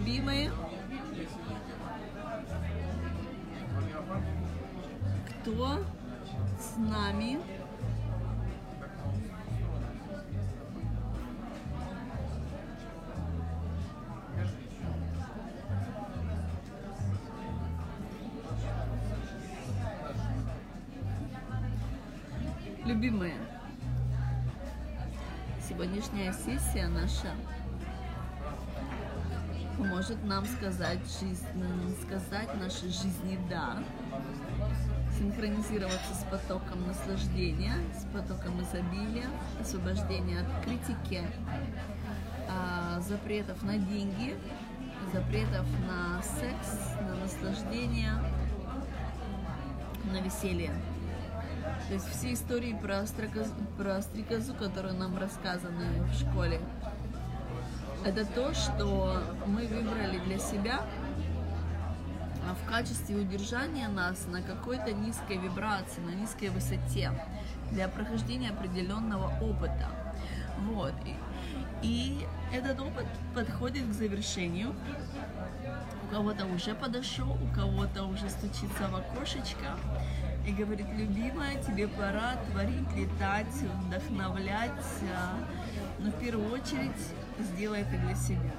любимые, кто с нами? Любимые, сегодняшняя сессия наша поможет нам сказать, жизнь, сказать нашей жизни «да», синхронизироваться с потоком наслаждения, с потоком изобилия, освобождения от критики, а, запретов на деньги, запретов на секс, на наслаждение, на веселье. То есть все истории про, стрекозу, про стрекозу, которые нам рассказаны в школе, это то, что мы выбрали для себя а в качестве удержания нас на какой-то низкой вибрации, на низкой высоте для прохождения определенного опыта. Вот. И, этот опыт подходит к завершению. У кого-то уже подошел, у кого-то уже стучится в окошечко и говорит, любимая, тебе пора творить, летать, вдохновлять, а, но в первую очередь сделай это для себя.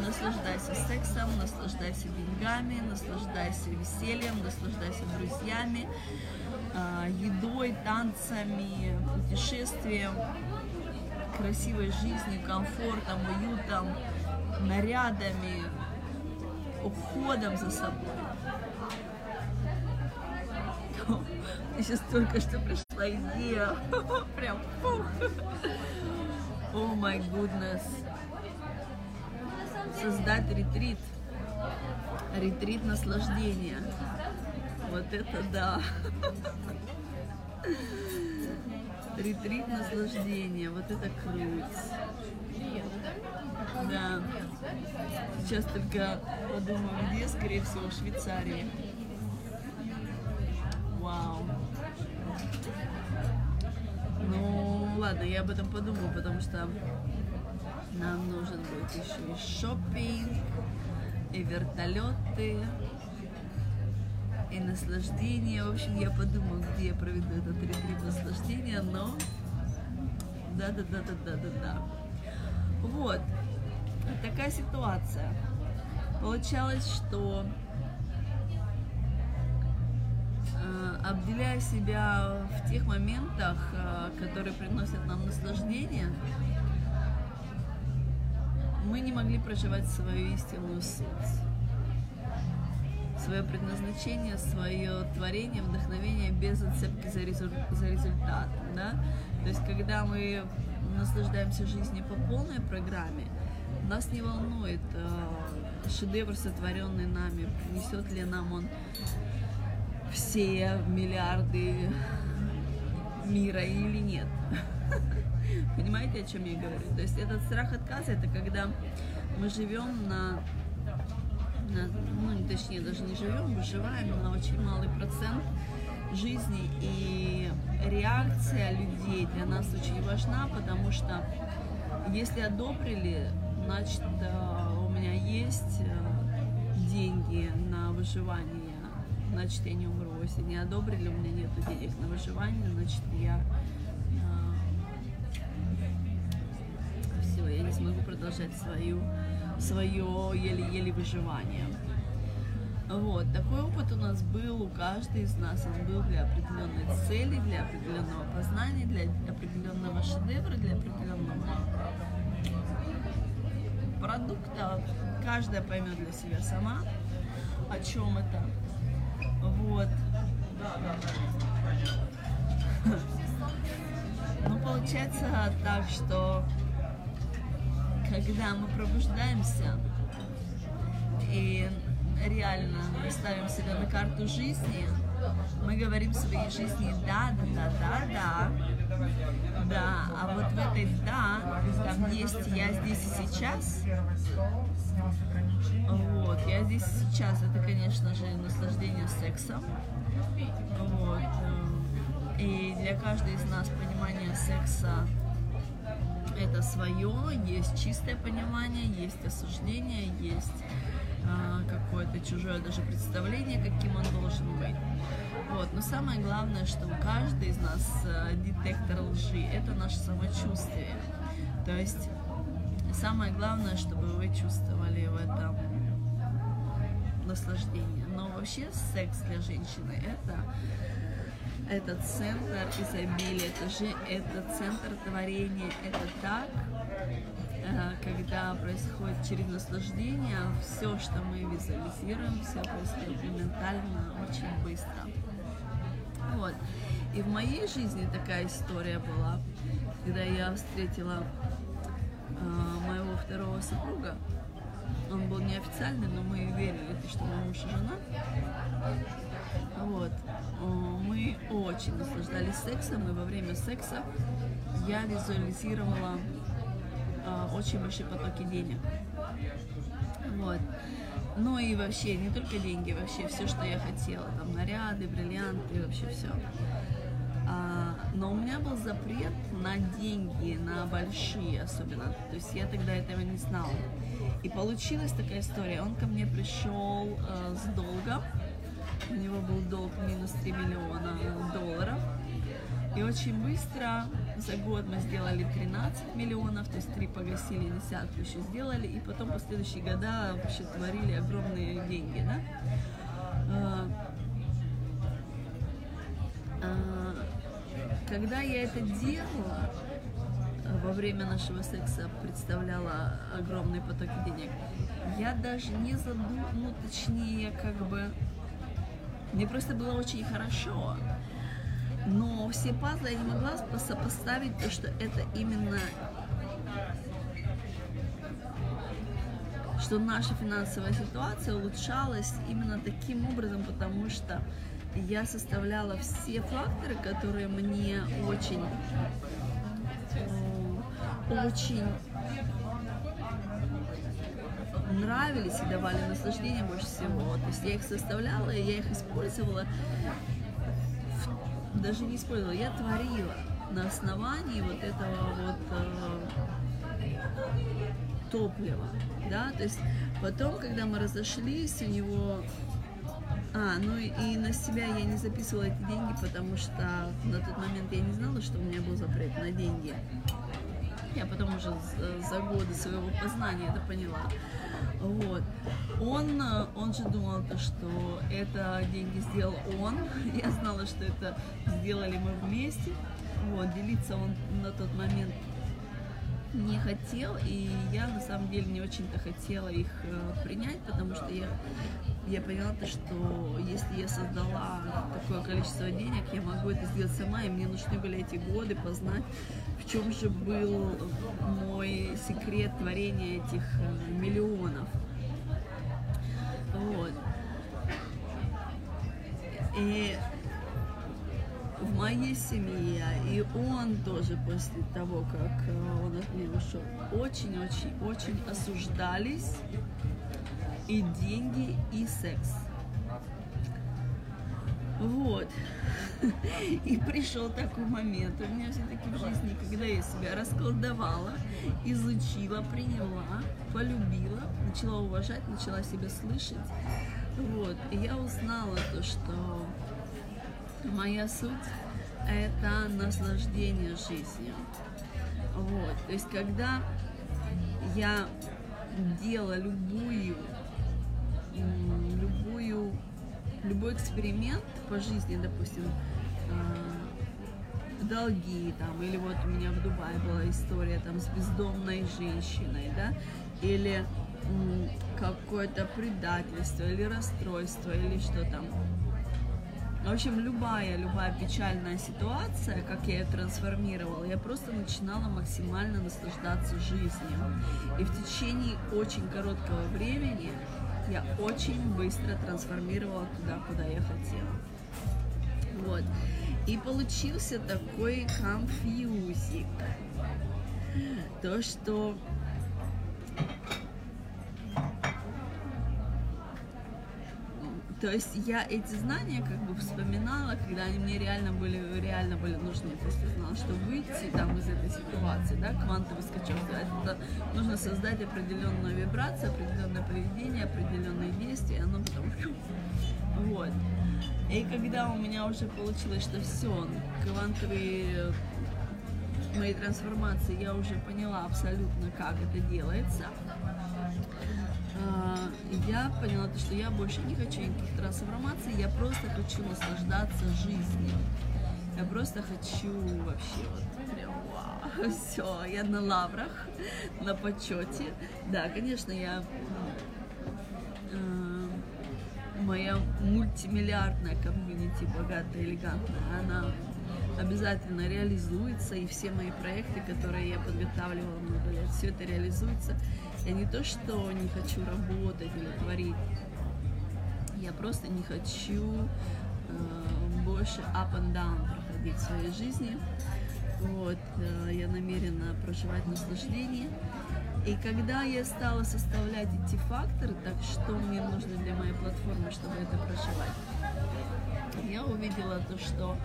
Наслаждайся сексом, наслаждайся деньгами, наслаждайся весельем, наслаждайся друзьями, а, едой, танцами, путешествием, красивой жизнью, комфортом, уютом, нарядами, уходом за собой. И сейчас только что пришла идея. Прям фух. О май гуднес. Создать ретрит. Ретрит наслаждения. Вот это да. Ретрит наслаждения. Вот это круть. Да. Сейчас только подумаю, где, скорее всего, в Швейцарии. Ладно, я об этом подумаю, потому что нам нужен будет еще и шопинг, и вертолеты, и наслаждение. В общем, я подумаю, где я проведу этот ретрит наслаждения, но да-да-да-да-да-да-да. Вот. Такая ситуация. Получалось, что э, обделяя себя в тех моментах, э, которые приносят нам наслаждение, мы не могли проживать свою истинную суть, свое предназначение, свое творение, вдохновение без отцепки за, резу- за результат. Да? То есть, когда мы наслаждаемся жизнью по полной программе, нас не волнует э, шедевр, сотворенный нами, принесет ли нам он все миллиарды мира или нет. Понимаете, о чем я говорю? То есть этот страх отказа, это когда мы живем на, на ну, точнее, даже не живем, выживаем на очень малый процент жизни, и реакция людей для нас очень важна, потому что если одобрили, значит, э, у меня есть э, деньги на выживание, значит, я не умру. Если не одобрили, у меня нет денег на выживание, значит, я все, я не смогу продолжать свою, свое еле-еле выживание. Вот, такой опыт у нас был, у каждой из нас он был для определенной цели, для определенного познания, для определенного шедевра, для определенного продукта. Каждая поймет для себя сама, о чем это. Вот. Ну, получается так, что когда мы пробуждаемся и реально мы ставим себя на карту жизни, мы говорим своей жизни да, да, да, да, да, да, а вот в этой да, там есть я здесь и сейчас, вот, я здесь и сейчас, это, конечно же, наслаждение сексом, вот, и для каждой из нас понимание секса это свое, есть чистое понимание, есть осуждение, есть а, какое-то чужое даже представление, каким он должен быть. Вот. Но самое главное, что каждый из нас а, детектор лжи – это наше самочувствие. То есть самое главное, чтобы вы чувствовали в этом наслаждение. Вообще секс для женщины – это это центр изобилия, это же это центр творения, это так, э, когда происходит через наслаждение, все, что мы визуализируем, все происходит моментально, очень быстро. Вот. И в моей жизни такая история была, когда я встретила э, моего второго супруга. Он был неофициальный, но мы верили, что мой муж и жена. Вот. Мы очень наслаждались сексом, и во время секса я визуализировала э, очень большие потоки денег. Вот. Ну и вообще, не только деньги, вообще все, что я хотела. Там наряды, бриллианты, вообще все. А, но у меня был запрет на деньги, на большие особенно. То есть я тогда этого не знала. И получилась такая история. Он ко мне пришел э, с долгом у него был долг минус 3 миллиона долларов. И очень быстро, за год мы сделали 13 миллионов, то есть 3 погасили, десятку еще сделали, и потом последующие года вообще творили огромные деньги, да. Когда я это делала, во время нашего секса представляла огромные потоки денег, я даже не задумала, ну точнее, как бы мне просто было очень хорошо. Но все пазлы я не могла сопоставить то, что это именно что наша финансовая ситуация улучшалась именно таким образом, потому что я составляла все факторы, которые мне очень, э, очень нравились и давали наслаждение больше всего. То есть я их составляла, и я их использовала, даже не использовала, я творила на основании вот этого вот э, топлива, да, то есть потом, когда мы разошлись, у него а, ну и, на себя я не записывала эти деньги, потому что на тот момент я не знала, что у меня был запрет на деньги. Я потом уже за годы своего познания это поняла. Вот. Он, он же думал, то, что это деньги сделал он. Я знала, что это сделали мы вместе. Вот. Делиться он на тот момент не хотел, и я на самом деле не очень-то хотела их э, принять, потому что я, я поняла, то, что если я создала такое количество денег, я могу это сделать сама, и мне нужны были эти годы познать, в чем же был мой секрет творения этих э, миллионов. Вот. И в моей семье, и он тоже после того, как э, он от меня ушел, очень-очень-очень осуждались и деньги, и секс. Вот. И пришел такой момент у меня все-таки в жизни, когда я себя расколдовала, изучила, приняла, полюбила, начала уважать, начала себя слышать. Вот. И я узнала то, что моя суть – это наслаждение жизнью. Вот. То есть, когда я делала любую, любой эксперимент по жизни, допустим, а, долги там, или вот у меня в Дубае была история там с бездомной женщиной, да, или какое-то предательство, или расстройство, или что там, в общем, любая, любая печальная ситуация, как я ее трансформировала, я просто начинала максимально наслаждаться жизнью. И в течение очень короткого времени я очень быстро трансформировала туда, куда я хотела. Вот. И получился такой конфьюзик. То, что то есть я эти знания как бы вспоминала, когда они мне реально были, реально были нужны. То есть я знала, что выйти там из этой ситуации, да, квантовый скачок, это нужно создать определенную вибрацию, определенное поведение, определенные действия, оно потом вот. И когда у меня уже получилось, что все, квантовые моей трансформации я уже поняла абсолютно, как это делается, а, я поняла, что я больше не хочу никаких трансформаций, я просто хочу наслаждаться жизнью. Я просто хочу вообще вот прям вау, все, я на лаврах, на почете. Да, конечно, я э, моя мультимиллиардная комьюнити, богатая, элегантная, она обязательно реализуется, и все мои проекты, которые я подготавливала много лет, все это реализуется. Я не то, что не хочу работать или творить, я просто не хочу э, больше up and down проходить в своей жизни. Вот, э, я намерена проживать наслаждение. И когда я стала составлять эти факторы, так что мне нужно для моей платформы, чтобы это проживать, я увидела то, что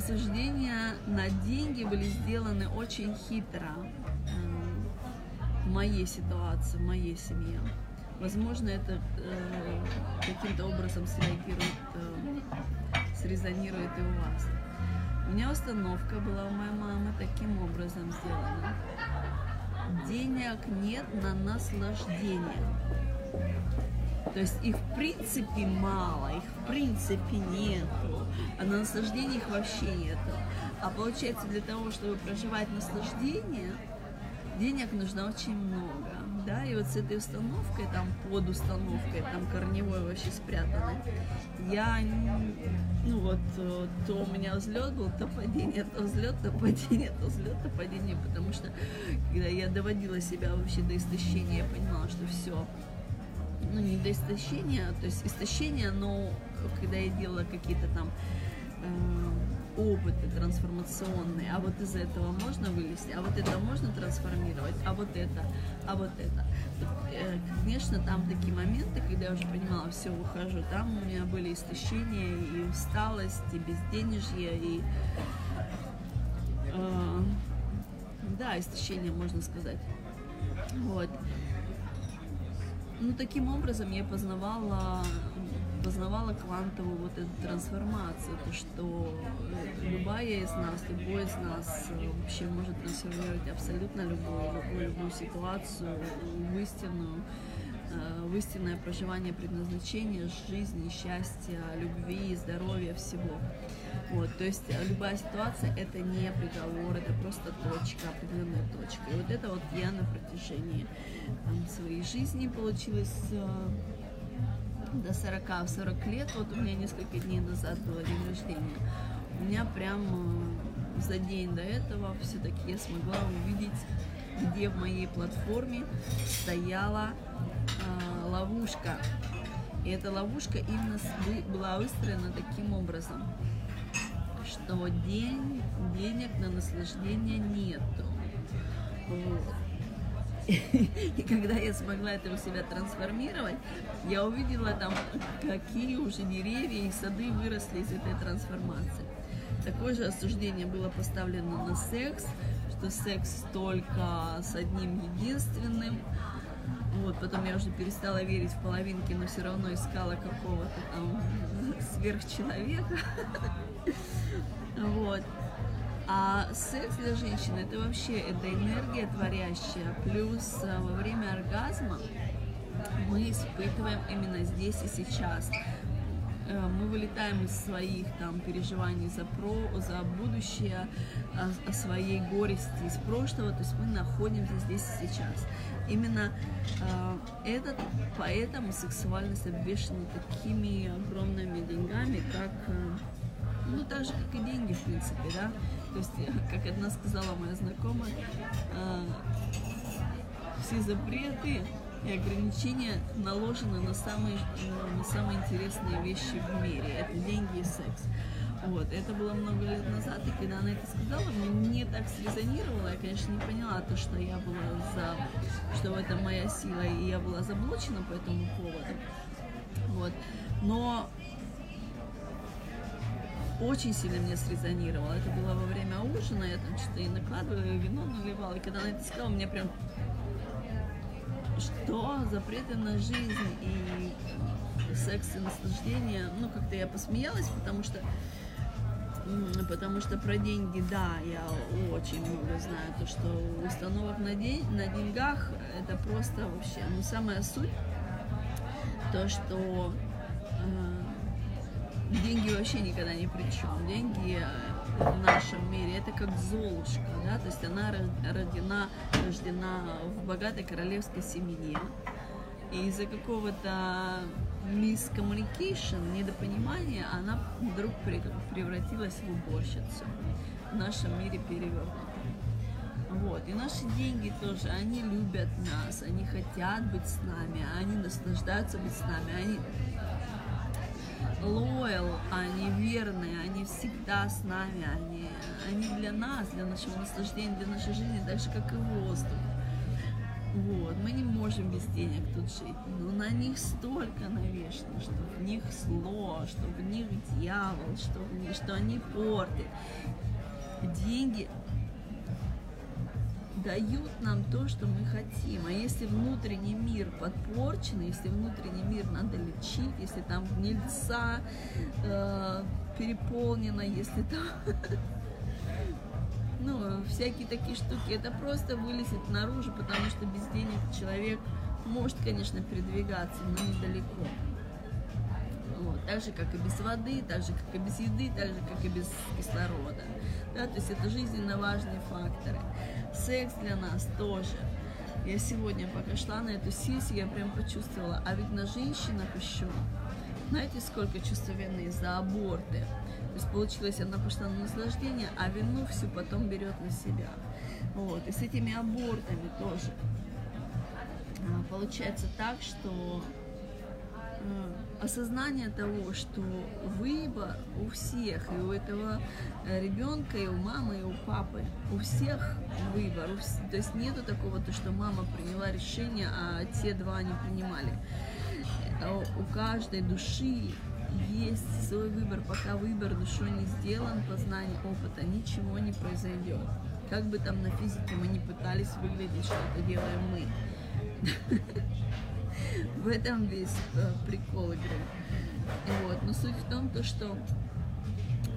осуждения на деньги были сделаны очень хитро э, в моей ситуации, в моей семье. Возможно, это э, каким-то образом среагирует, э, срезонирует и у вас. У меня установка была у моей мамы таким образом сделана. Денег нет на наслаждение. То есть их в принципе мало, их в принципе нету, а на наслаждение их вообще нету. А получается, для того, чтобы проживать наслаждение, денег нужно очень много. Да, и вот с этой установкой, там под установкой, там корневой вообще спрятанной, я, ну вот, то у меня взлет был, то падение, то взлет, то падение, то взлет, то падение, потому что когда я доводила себя вообще до истощения, я понимала, что все, ну, не до истощения, то есть истощение, но когда я делала какие-то там э, опыты трансформационные, а вот из этого можно вылезти, а вот это можно трансформировать, а вот это, а вот это. Э, конечно, там такие моменты, когда я уже понимала, все, ухожу, там у меня были истощения и усталость, и безденежье, и э, да, истощение, можно сказать. Вот. Ну, таким образом я познавала, познавала квантовую вот эту трансформацию, то, что любая из нас, любой из нас вообще может трансформировать абсолютно любую, любую, ситуацию в истинную, э, в истинное проживание предназначения, жизни, счастья, любви, здоровья, всего. Вот, то есть любая ситуация это не приговор, это просто точка, определенная точка. И вот это вот я на протяжении там, своей жизни получилось э, до 40, в 40 лет, вот у меня несколько дней назад было день рождения, у меня прям э, за день до этого все-таки я смогла увидеть, где в моей платформе стояла э, ловушка. И эта ловушка именно была выстроена таким образом, что день, денег на наслаждение нету. Вот. И когда я смогла это у себя трансформировать, я увидела там, какие уже деревья и сады выросли из этой трансформации. Такое же осуждение было поставлено на секс, что секс только с одним единственным. Вот, потом я уже перестала верить в половинки, но все равно искала какого-то там сверхчеловека. Вот. А секс для женщины это вообще это энергия творящая. Плюс э, во время оргазма мы испытываем именно здесь и сейчас. Э, мы вылетаем из своих там переживаний за, про, за будущее, о, о своей горести из прошлого, то есть мы находимся здесь и сейчас. Именно э, этот, поэтому сексуальность обвешена такими огромными деньгами, как, э, ну так же, как и деньги, в принципе, да, то есть, как одна сказала моя знакомая, э, все запреты и ограничения наложены на самые, на самые интересные вещи в мире. Это деньги и секс. Вот, это было много лет назад, и когда она это сказала, мне так срезонировало, я, конечно, не поняла то, что я была за, что это моя сила, и я была заблочена по этому поводу. Вот. Но очень сильно мне срезонировало. Это было во время ужина, я там что-то и накладывала, и вино наливала. И когда она это сказала, мне прям что запреты на жизнь и секс и наслаждение, ну как-то я посмеялась, потому что потому что про деньги, да, я очень много знаю, то, что установок на, день, на деньгах, это просто вообще, ну, самая суть, то, что э, деньги вообще никогда ни при чем. Деньги э, в нашем мире это как Золушка, да, то есть она рождена, рождена в богатой королевской семье, и из-за какого-то мискоммуникейшн, недопонимание, она вдруг превратилась в уборщицу. В нашем мире перевернуто. Вот. И наши деньги тоже, они любят нас, они хотят быть с нами, они наслаждаются быть с нами, они loyal, они верные, они всегда с нами, они, они для нас, для нашего наслаждения, для нашей жизни, же, как и воздух. Вот, мы не можем без денег тут жить, но на них столько навешено, что в них зло, что в них дьявол, что, в них, что они портят. Деньги дают нам то, что мы хотим. А если внутренний мир подпорчен, если внутренний мир надо лечить, если там гнильца э, переполнено, если там ну, всякие такие штуки, это просто вылезет наружу, потому что без денег человек может, конечно, передвигаться, но недалеко. Так же, как и без воды, так же, как и без еды, так же, как и без кислорода. Да, то есть это жизненно важные факторы. Секс для нас тоже. Я сегодня, пока шла на эту сессию, я прям почувствовала, а ведь на женщинах еще, знаете, сколько чувства вины из-за аборты. То есть получилось, она пошла на наслаждение, а вину всю потом берет на себя. Вот. И с этими абортами тоже. А, получается так, что а, осознание того, что выбор у всех, и у этого э, ребенка, и у мамы, и у папы, у всех выбор. То есть нету такого, то, что мама приняла решение, а те два не принимали. Э, у каждой души есть свой выбор, пока выбор душой не сделан, познание опыта, ничего не произойдет. Как бы там на физике мы не пытались выглядеть, что это делаем мы. В этом весь э, прикол игры. Вот. Но суть в том, то, что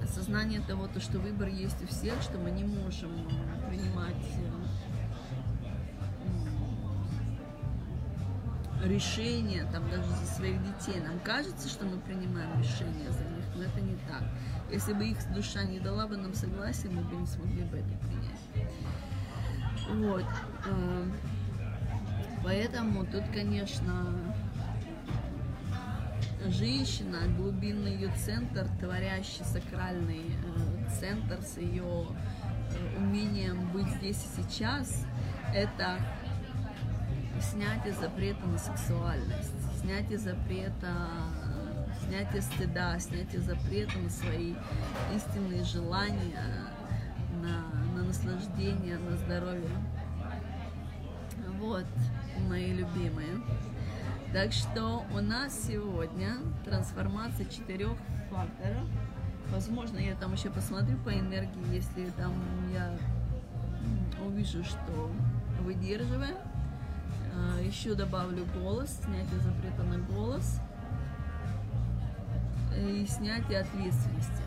осознание того, то, что выбор есть у всех, что мы не можем принимать э, решения, там даже за своих детей. Нам кажется, что мы принимаем решения за них, но это не так. Если бы их душа не дала бы нам согласие, мы бы не смогли бы это принять. Вот. Поэтому тут, конечно, женщина, глубинный ее центр, творящий сакральный э, центр с ее э, умением быть здесь и сейчас, это снятие запрета на сексуальность, снятие запрета, снятие стыда, снятие запрета на свои истинные желания, на, на наслаждение, на здоровье. Вот, мои любимые. Так что у нас сегодня трансформация четырех факторов. Возможно, я там еще посмотрю по энергии, если там я увижу, что выдерживаем. А, еще добавлю голос, снятие запрета на голос и снятие ответственности.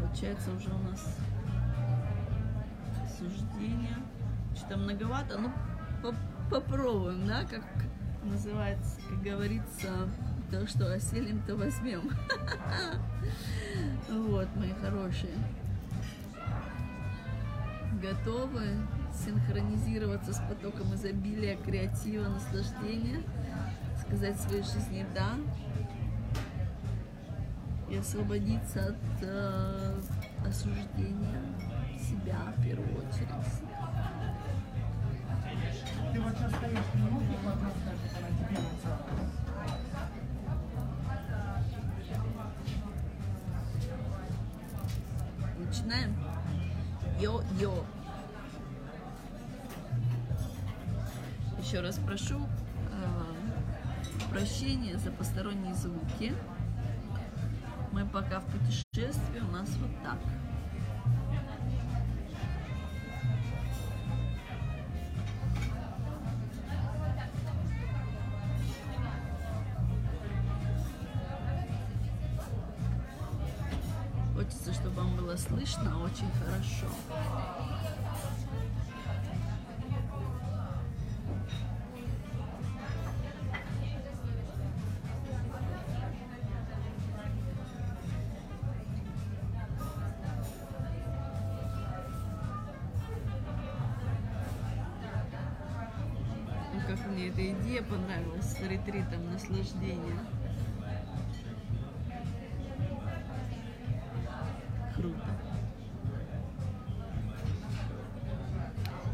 Получается уже у нас суждение. Что-то многовато, но по попробуем, да, как называется, как говорится, то, что оселим, то возьмем. Вот, мои хорошие. Готовы? синхронизироваться с потоком изобилия, креатива, наслаждения, сказать своей жизни «да» и освободиться от э, осуждения себя в первую очередь. Ты вот сейчас стоишь, не можешь вопрос даже, тебе Начинаем? Йо-йо. Еще раз прошу э, прощения за посторонние звуки. Мы пока в путешествии, у нас вот так. Слышно очень хорошо. Как мне эта идея понравилась с ретритом наслаждения. Круто.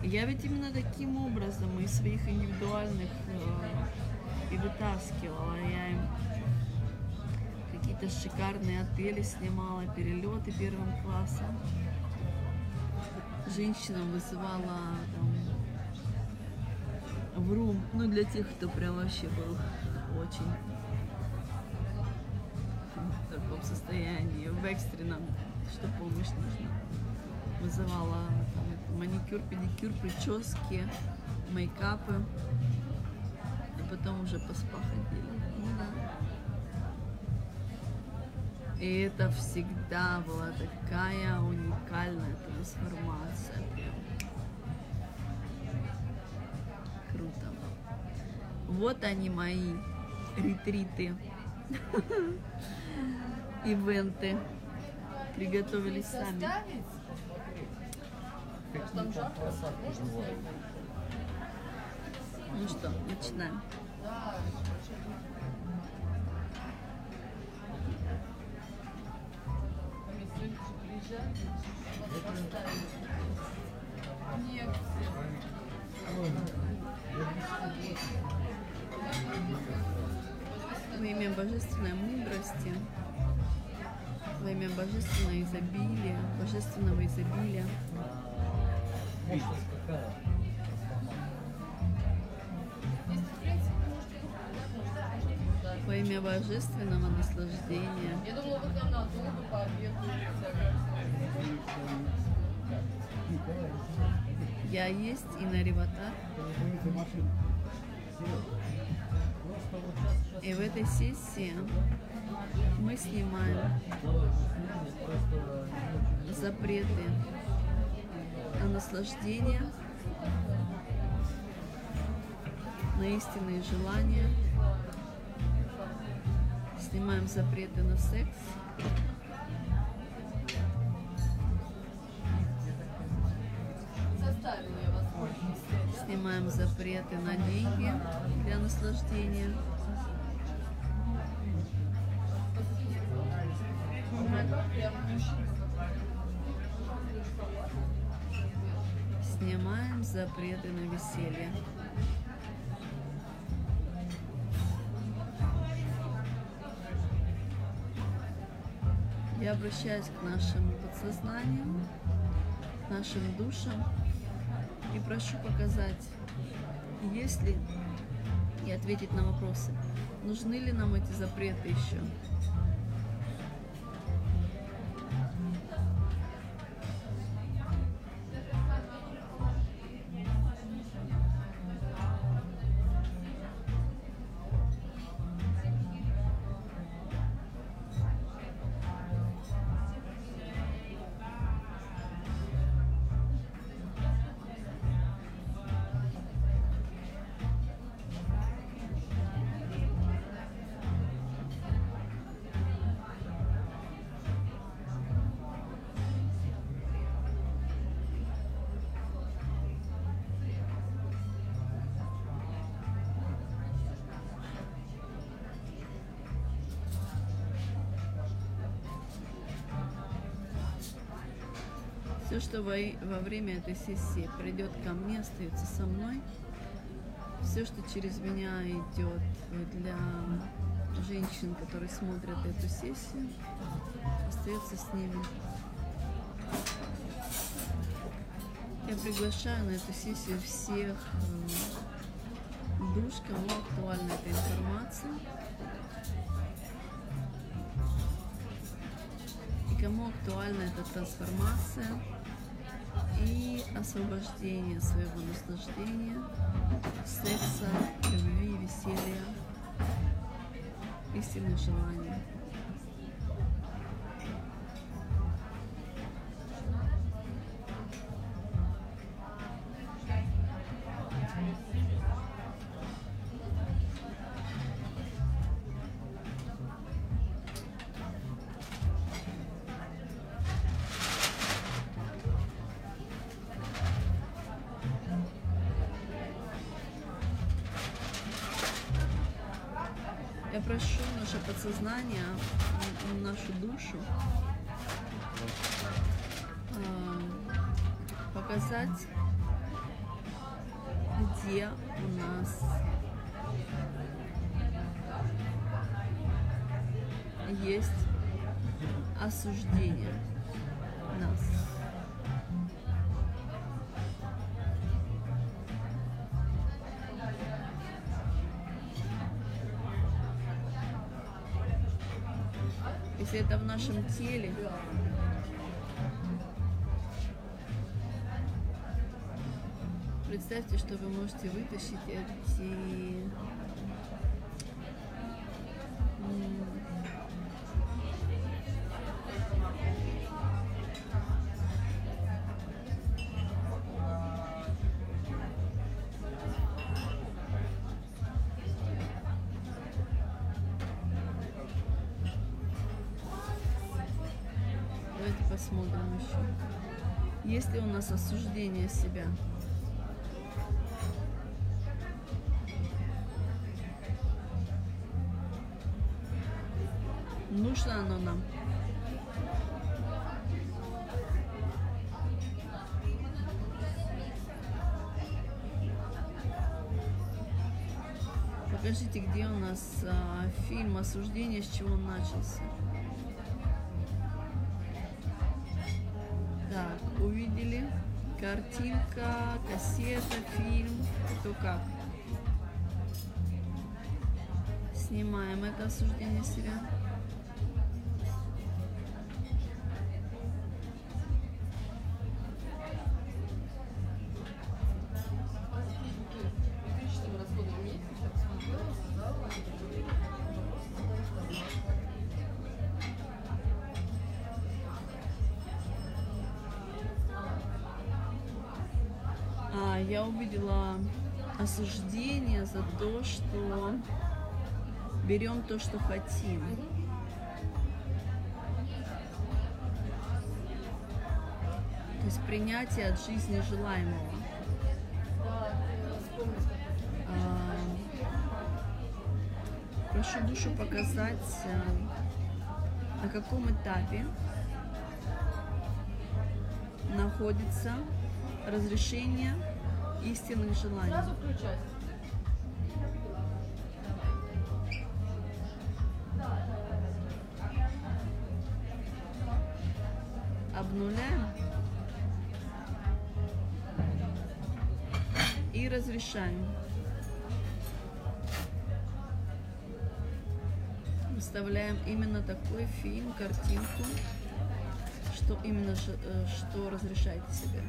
Я ведь именно таким образом из своих индивидуальных э, и вытаскивала. Я им какие-то шикарные отели снимала, перелеты первым классом. Женщинам вызывала там, в рум, ну для тех, кто прям вообще был очень в таком состоянии, в экстренном, что помощь нужна. Вызывала маникюр, педикюр, прически, мейкапы. И потом уже по спа ходили. Ну да. И это всегда была такая уникальная трансформация. Прям. Круто. Вот они мои ретриты, ивенты. Приготовились сами. Ну что, начинаем. Во имя божественного изобилия, божественного изобилия, во имя божественного наслаждения, Я думала, вы к нам на долго пообедаете. я есть и Наривата. И в этой сессии мы снимаем запреты на наслаждение, на истинные желания, снимаем запреты на секс, снимаем запреты на деньги для наслаждения, снимаем запреты на веселье. Я обращаюсь к нашему подсознанию, к нашим душам и прошу показать, есть ли, и ответить на вопросы, нужны ли нам эти запреты еще. Во, во время этой сессии придет ко мне, остается со мной. Все, что через меня идет для женщин, которые смотрят эту сессию, остается с ними. Я приглашаю на эту сессию всех м, душ, кому актуальна эта информация. И кому актуальна эта трансформация и освобождение своего наслаждения, секса, любви, веселья, истинных желаний. Показать, где у нас есть осуждение нас. Если это в нашем теле, представьте, что вы можете вытащить эти Давайте посмотрим еще. Есть ли у нас осуждение себя? Нужно оно нам? Покажите, где у нас а, фильм «Осуждение», с чего он начался. Так, увидели. Картинка, кассета, фильм. Кто как. Снимаем это осуждение себя. Берем то, что хотим. То есть принятие от жизни желаемого. А, Прошу душу показать, а, на каком этапе находится разрешение истинных желаний. Именно такой фильм, картинку, что именно э, что разрешаете себе.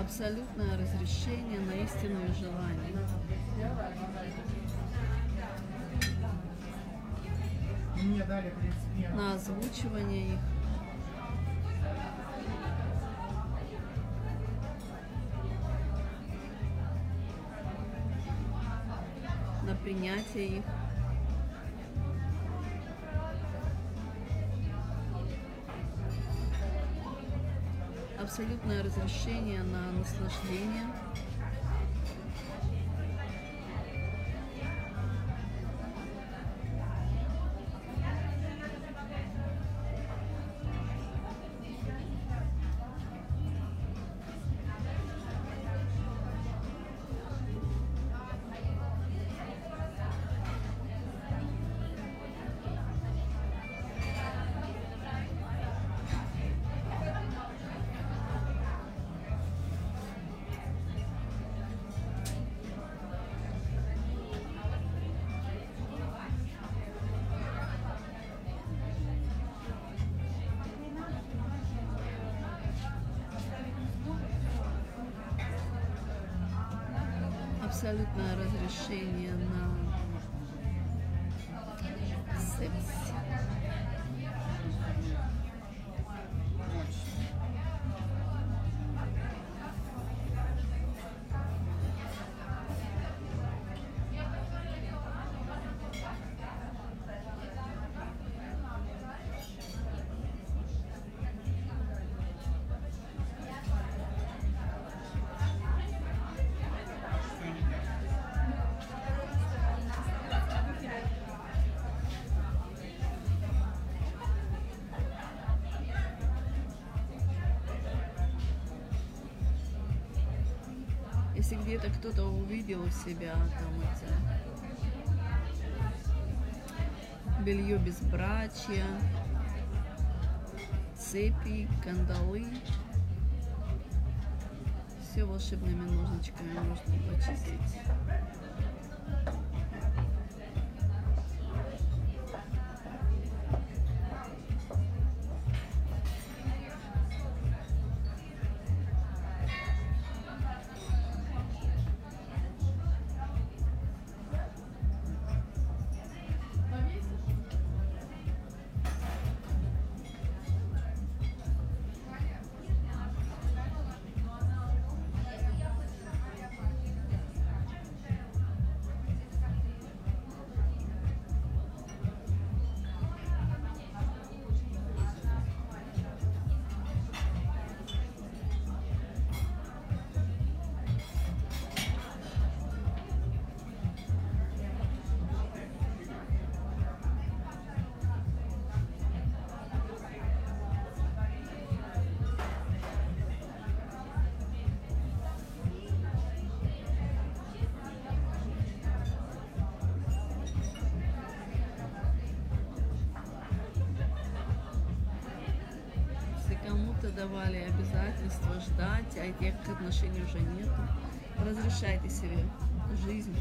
Абсолютное разрешение на истинные желания. Мне дали 31. на озвучивание их. на принятие их. Абсолютное разрешение на наслаждение. Если где-то кто-то увидел себя там это белье безбрачия, цепи, кандалы, все волшебными ножничками можно почистить. Тех отношений уже нету, разрешайте себе жизнь.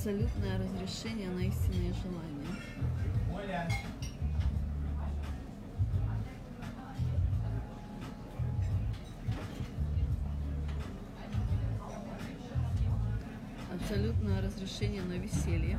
Абсолютное разрешение на истинные желания. Абсолютное разрешение на веселье.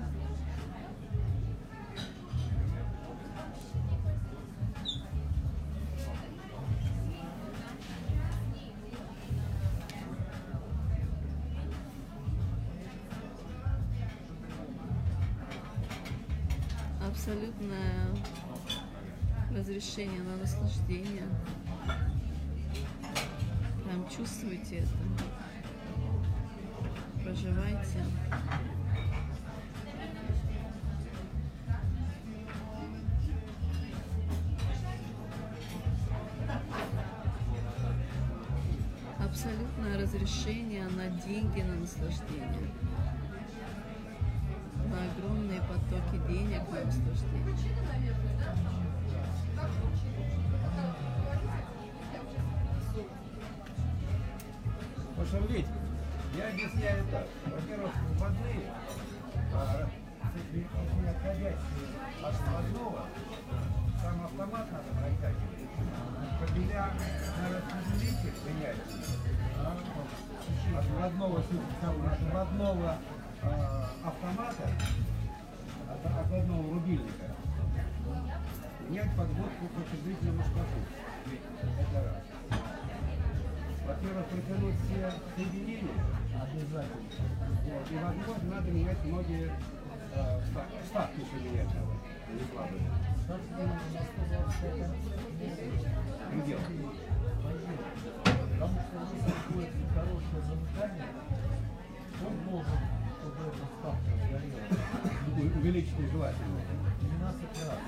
Разрешение на наслаждение. Прям чувствуйте это. Проживайте. Абсолютное разрешение на деньги, на наслаждение. На огромные потоки денег на наслаждение. Посмотрите, я объясняю так. Во-первых, вводные, а, не отходящие от вводного, сам автомат надо протягивать. Кабеля на распределитель менять. а, От вводного, с- от вводного а, автомата, от, от одного рубильника, менять подводку по чувствительному шкафу. Это раз. Протянуть все соединения обязательно. Вот. И, возможно, надо менять многие э, ста- ставки еще менять. Не слабые. Где? Потому что если будет хорошее замыкание, он должен, чтобы эта ставка сгорела, Увеличить желательно. 12 раз.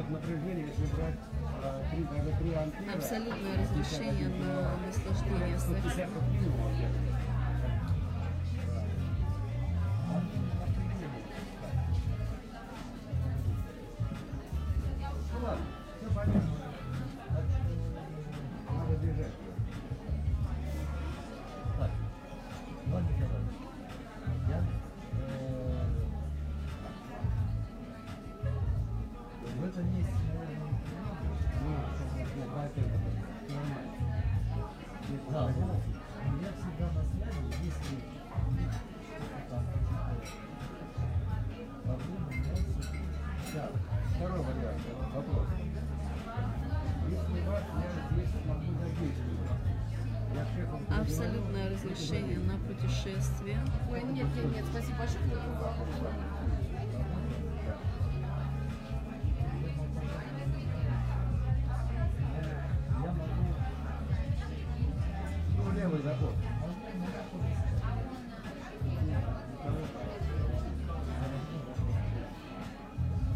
Идет напряжение, если брать э, 3, даже 3 ампера. Абсолютное разрешение на наслаждение сексом. Путешествие. Ой, нет, нет, нет, спасибо большое. левый заход.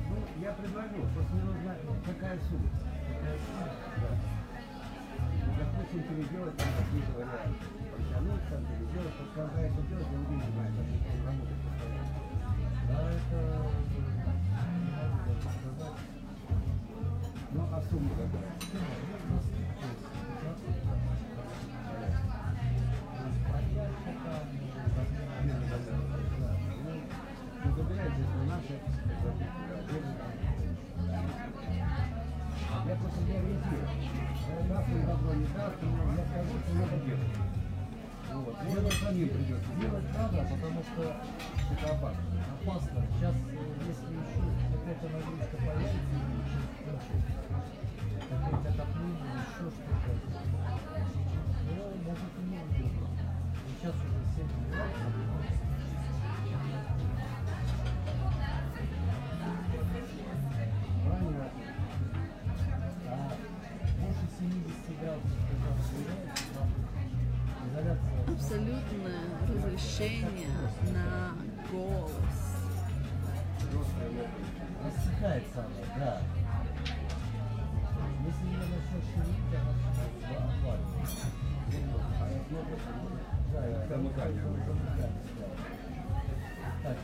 Ну, я предложу, просто нужна какая сумма. Ну, Допустим, переделать там какие-то. Это делать, я работает. Да, это. Ну, а сумма какая? Еще какая-то нагрузка появится, или еще кончится, А я смотрю, Да, и Замыкание. замыкание, да. Так,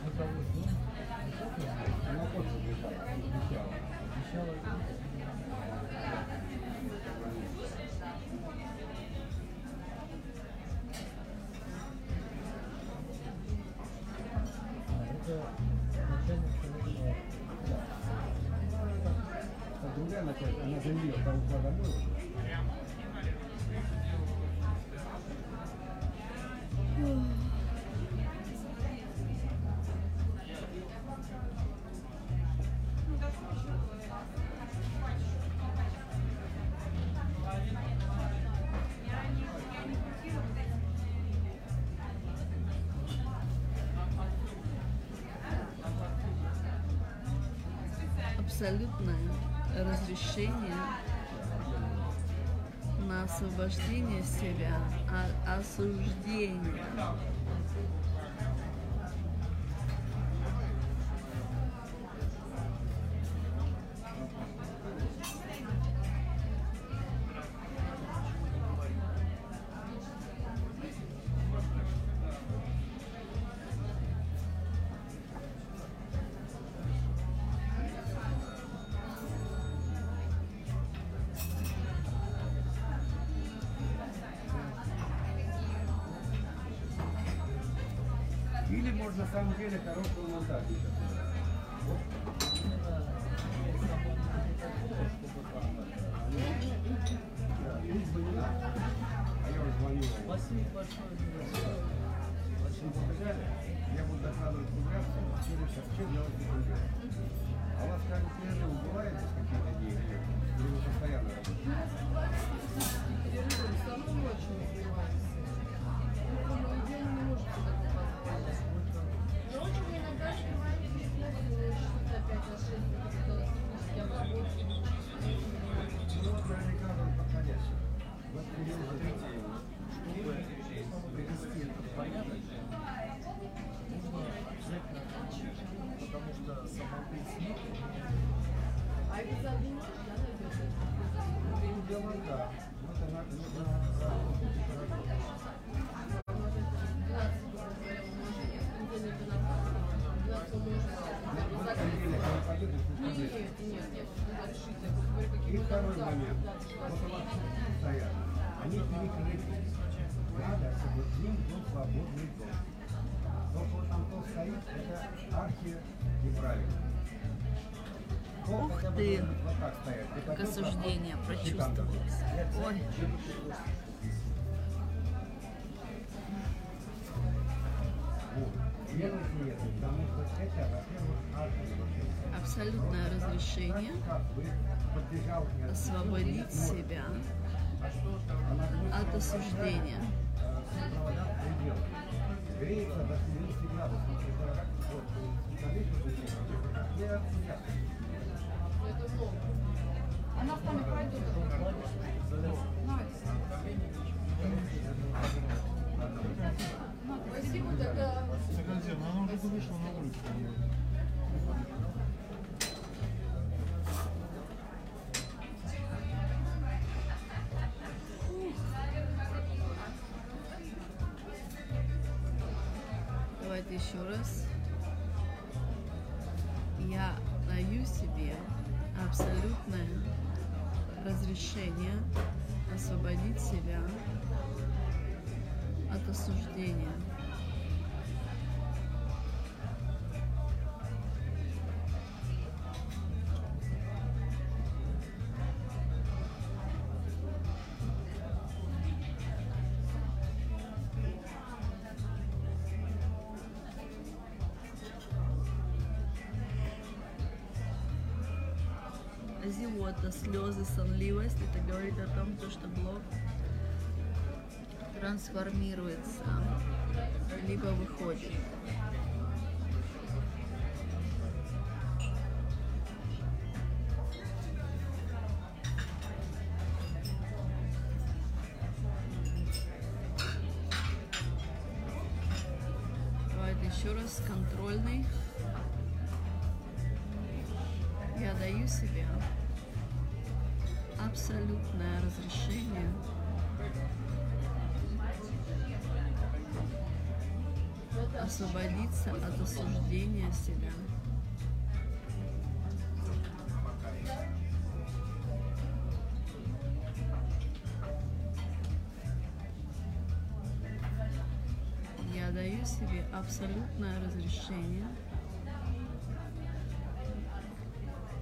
абсолютное разрешение э, на освобождение себя от осуждения. закрыли коробку на масаке. подходы к осуждению прочувствовалось. Ой. Абсолютное разрешение освободить себя от осуждения. Греется до 70 градусов. Она в там пройдет. Она уже вышла на улицу. решение освободить себя от осуждения. зевота, слезы, сонливость. Это говорит о том, что блок трансформируется, либо выходит. на разрешение. Освободиться от осуждения себя. Я даю себе абсолютное разрешение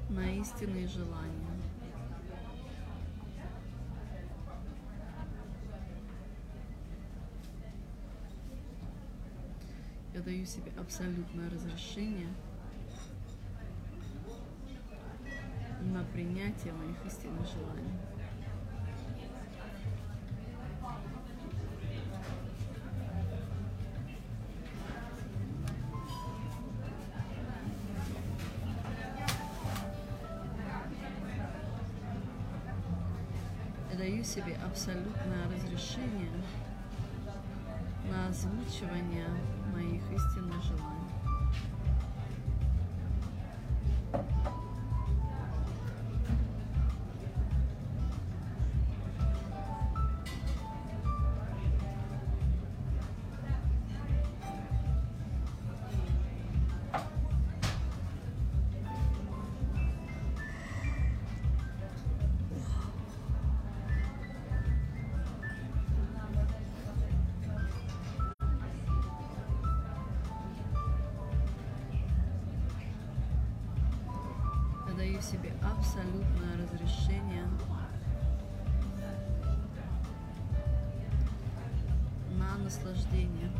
на истинные желания. Даю себе абсолютное разрешение на принятие моих истинных желаний. Даю себе абсолютное разрешение на озвучивание моих истинных желаний. Даю себе абсолютное разрешение на наслаждение.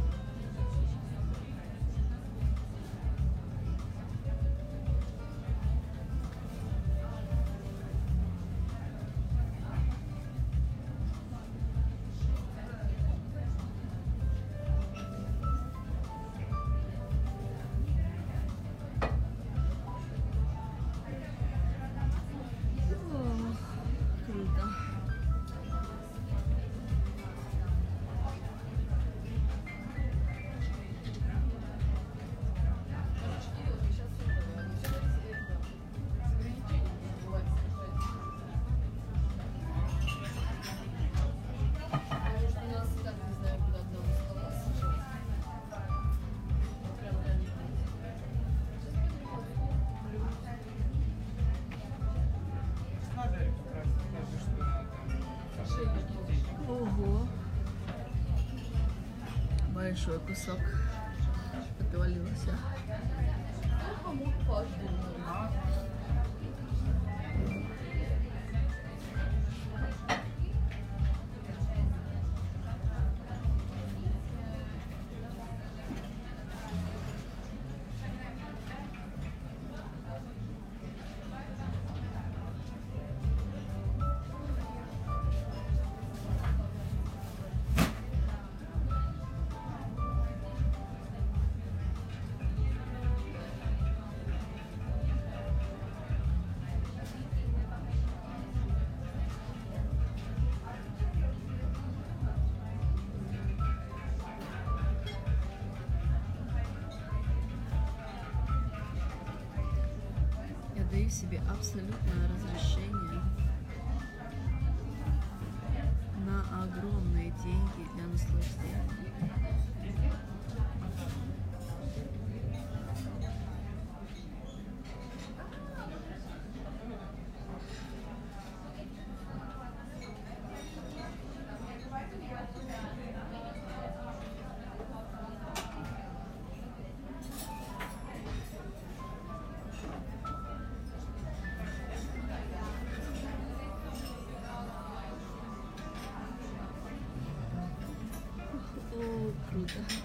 şu kusok себе абсолютное разрешение Mm-hmm.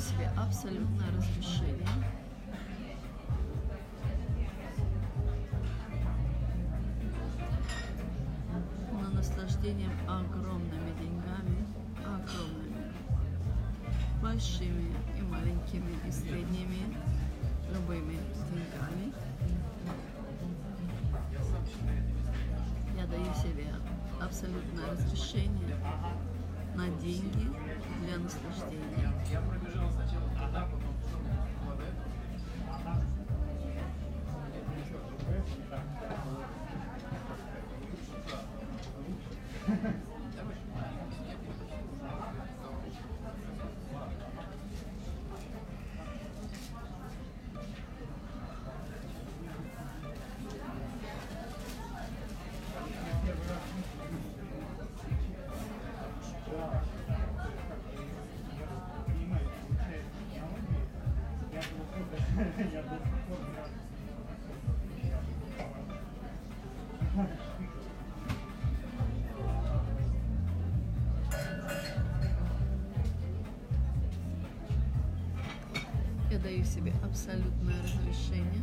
себе абсолютное разрешение. На наслаждением огромными деньгами, огромными, большими и маленькими, и средними, любыми деньгами. Я даю себе абсолютное разрешение на деньги для наслаждения. Абсолютное разрешение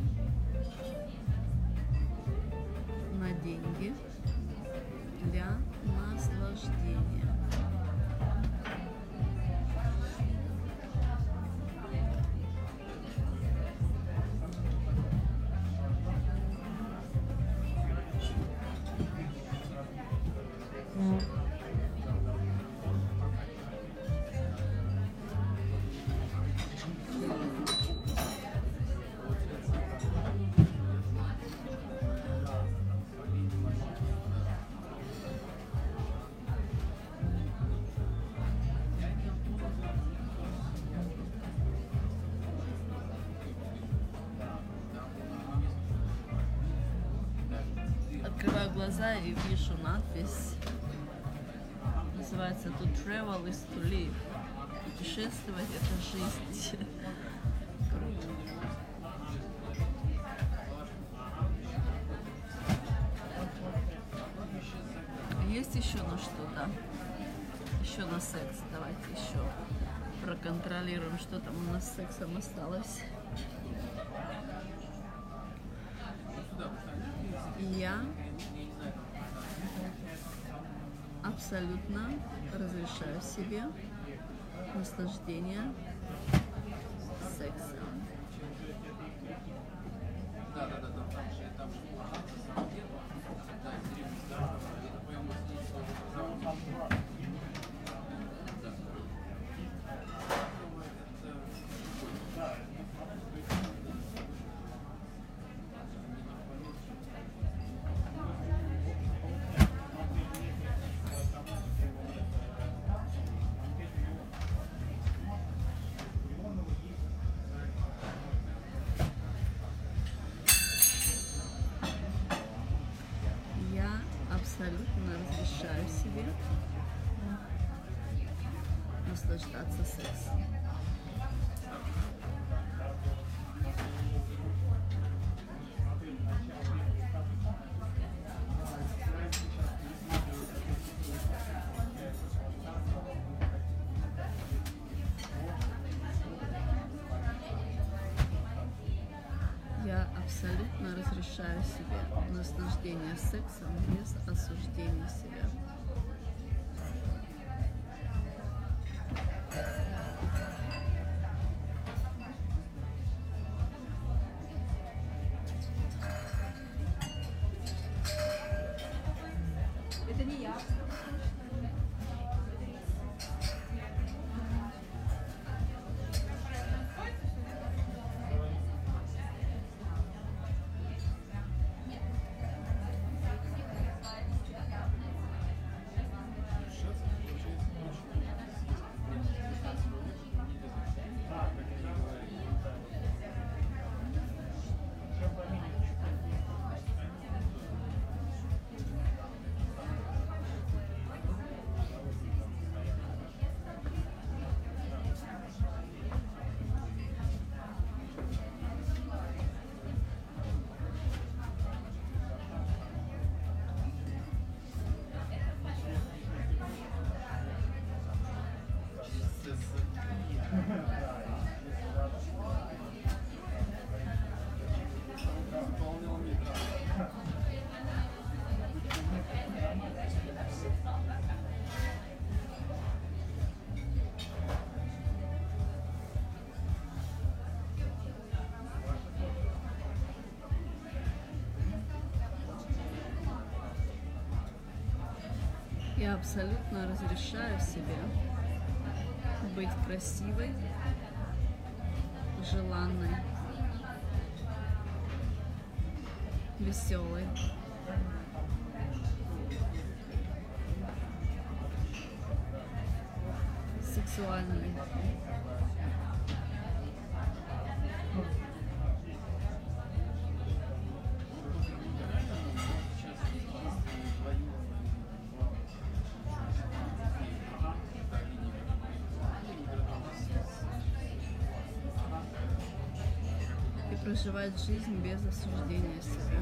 Открываю глаза и вижу надпись. Называется To travel is to live. Путешествовать это жизнь. Круто. Есть еще на что-то? Еще на секс. Давайте еще проконтролируем, что там у нас с сексом осталось. Абсолютно разрешаю себе наслаждение наслаждаться сексом. Я абсолютно разрешаю себе наслаждение сексом без осуждения себя. Я абсолютно разрешаю себе быть красивой, желанной, веселой. Проживать жизнь без осуждения себя.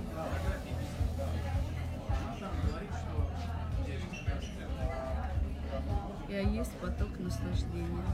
Я есть поток наслаждения.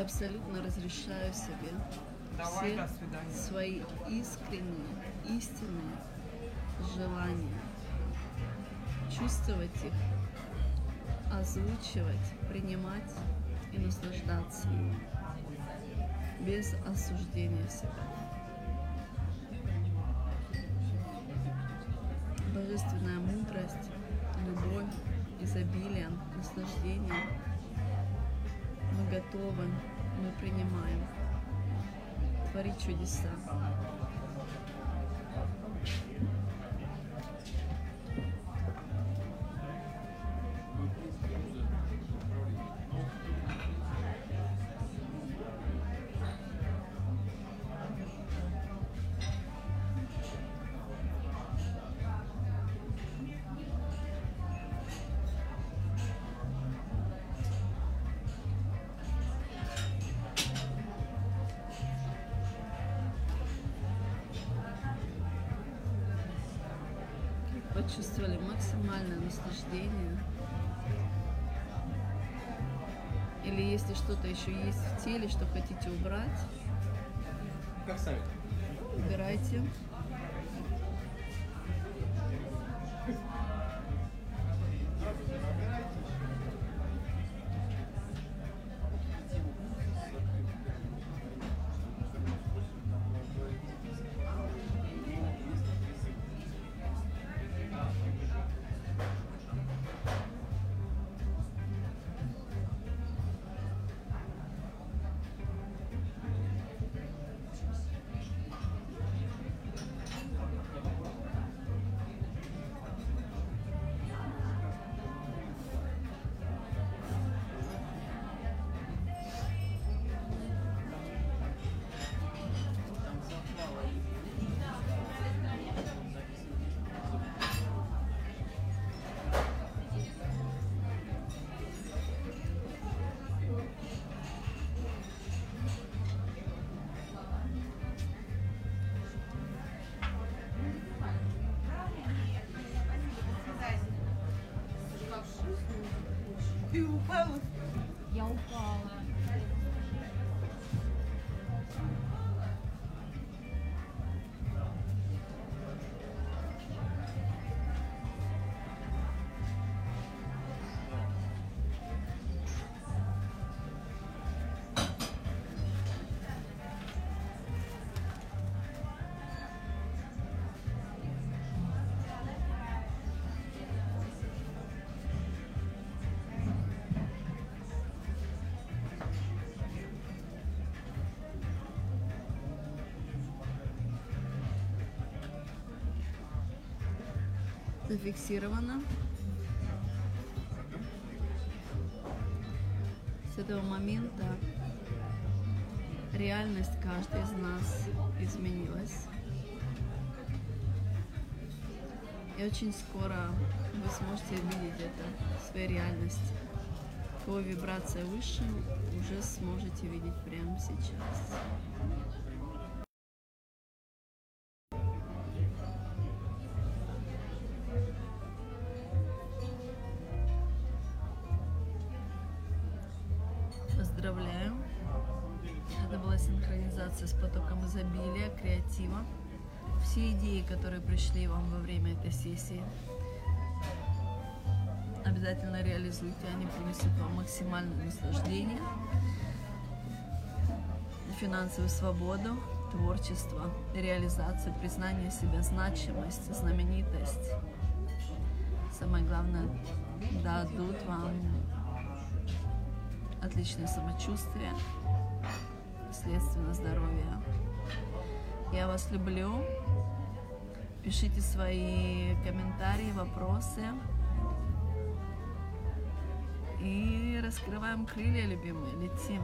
Я абсолютно разрешаю себе Давай, все свои искренние, истинные желания, чувствовать их, озвучивать, принимать и наслаждаться ими, без осуждения себя. Божественная мудрость, любовь, изобилие, наслаждение – мы готовы, мы принимаем. Творить чудеса. Еще есть в теле, что хотите убрать, Как сами? убирайте. Зафиксировано. С этого момента реальность каждой из нас изменилась. И очень скоро вы сможете видеть это в своей реальности. Кого вибрация выше, уже сможете видеть прямо сейчас. Обязательно реализуйте. Они принесут вам максимальное наслаждение, финансовую свободу, творчество, реализацию, признание себя, значимость, знаменитость. Самое главное, дадут вам отличное самочувствие, следственно здоровье. Я вас люблю. Пишите свои комментарии, вопросы. И раскрываем крылья, любимые, летим.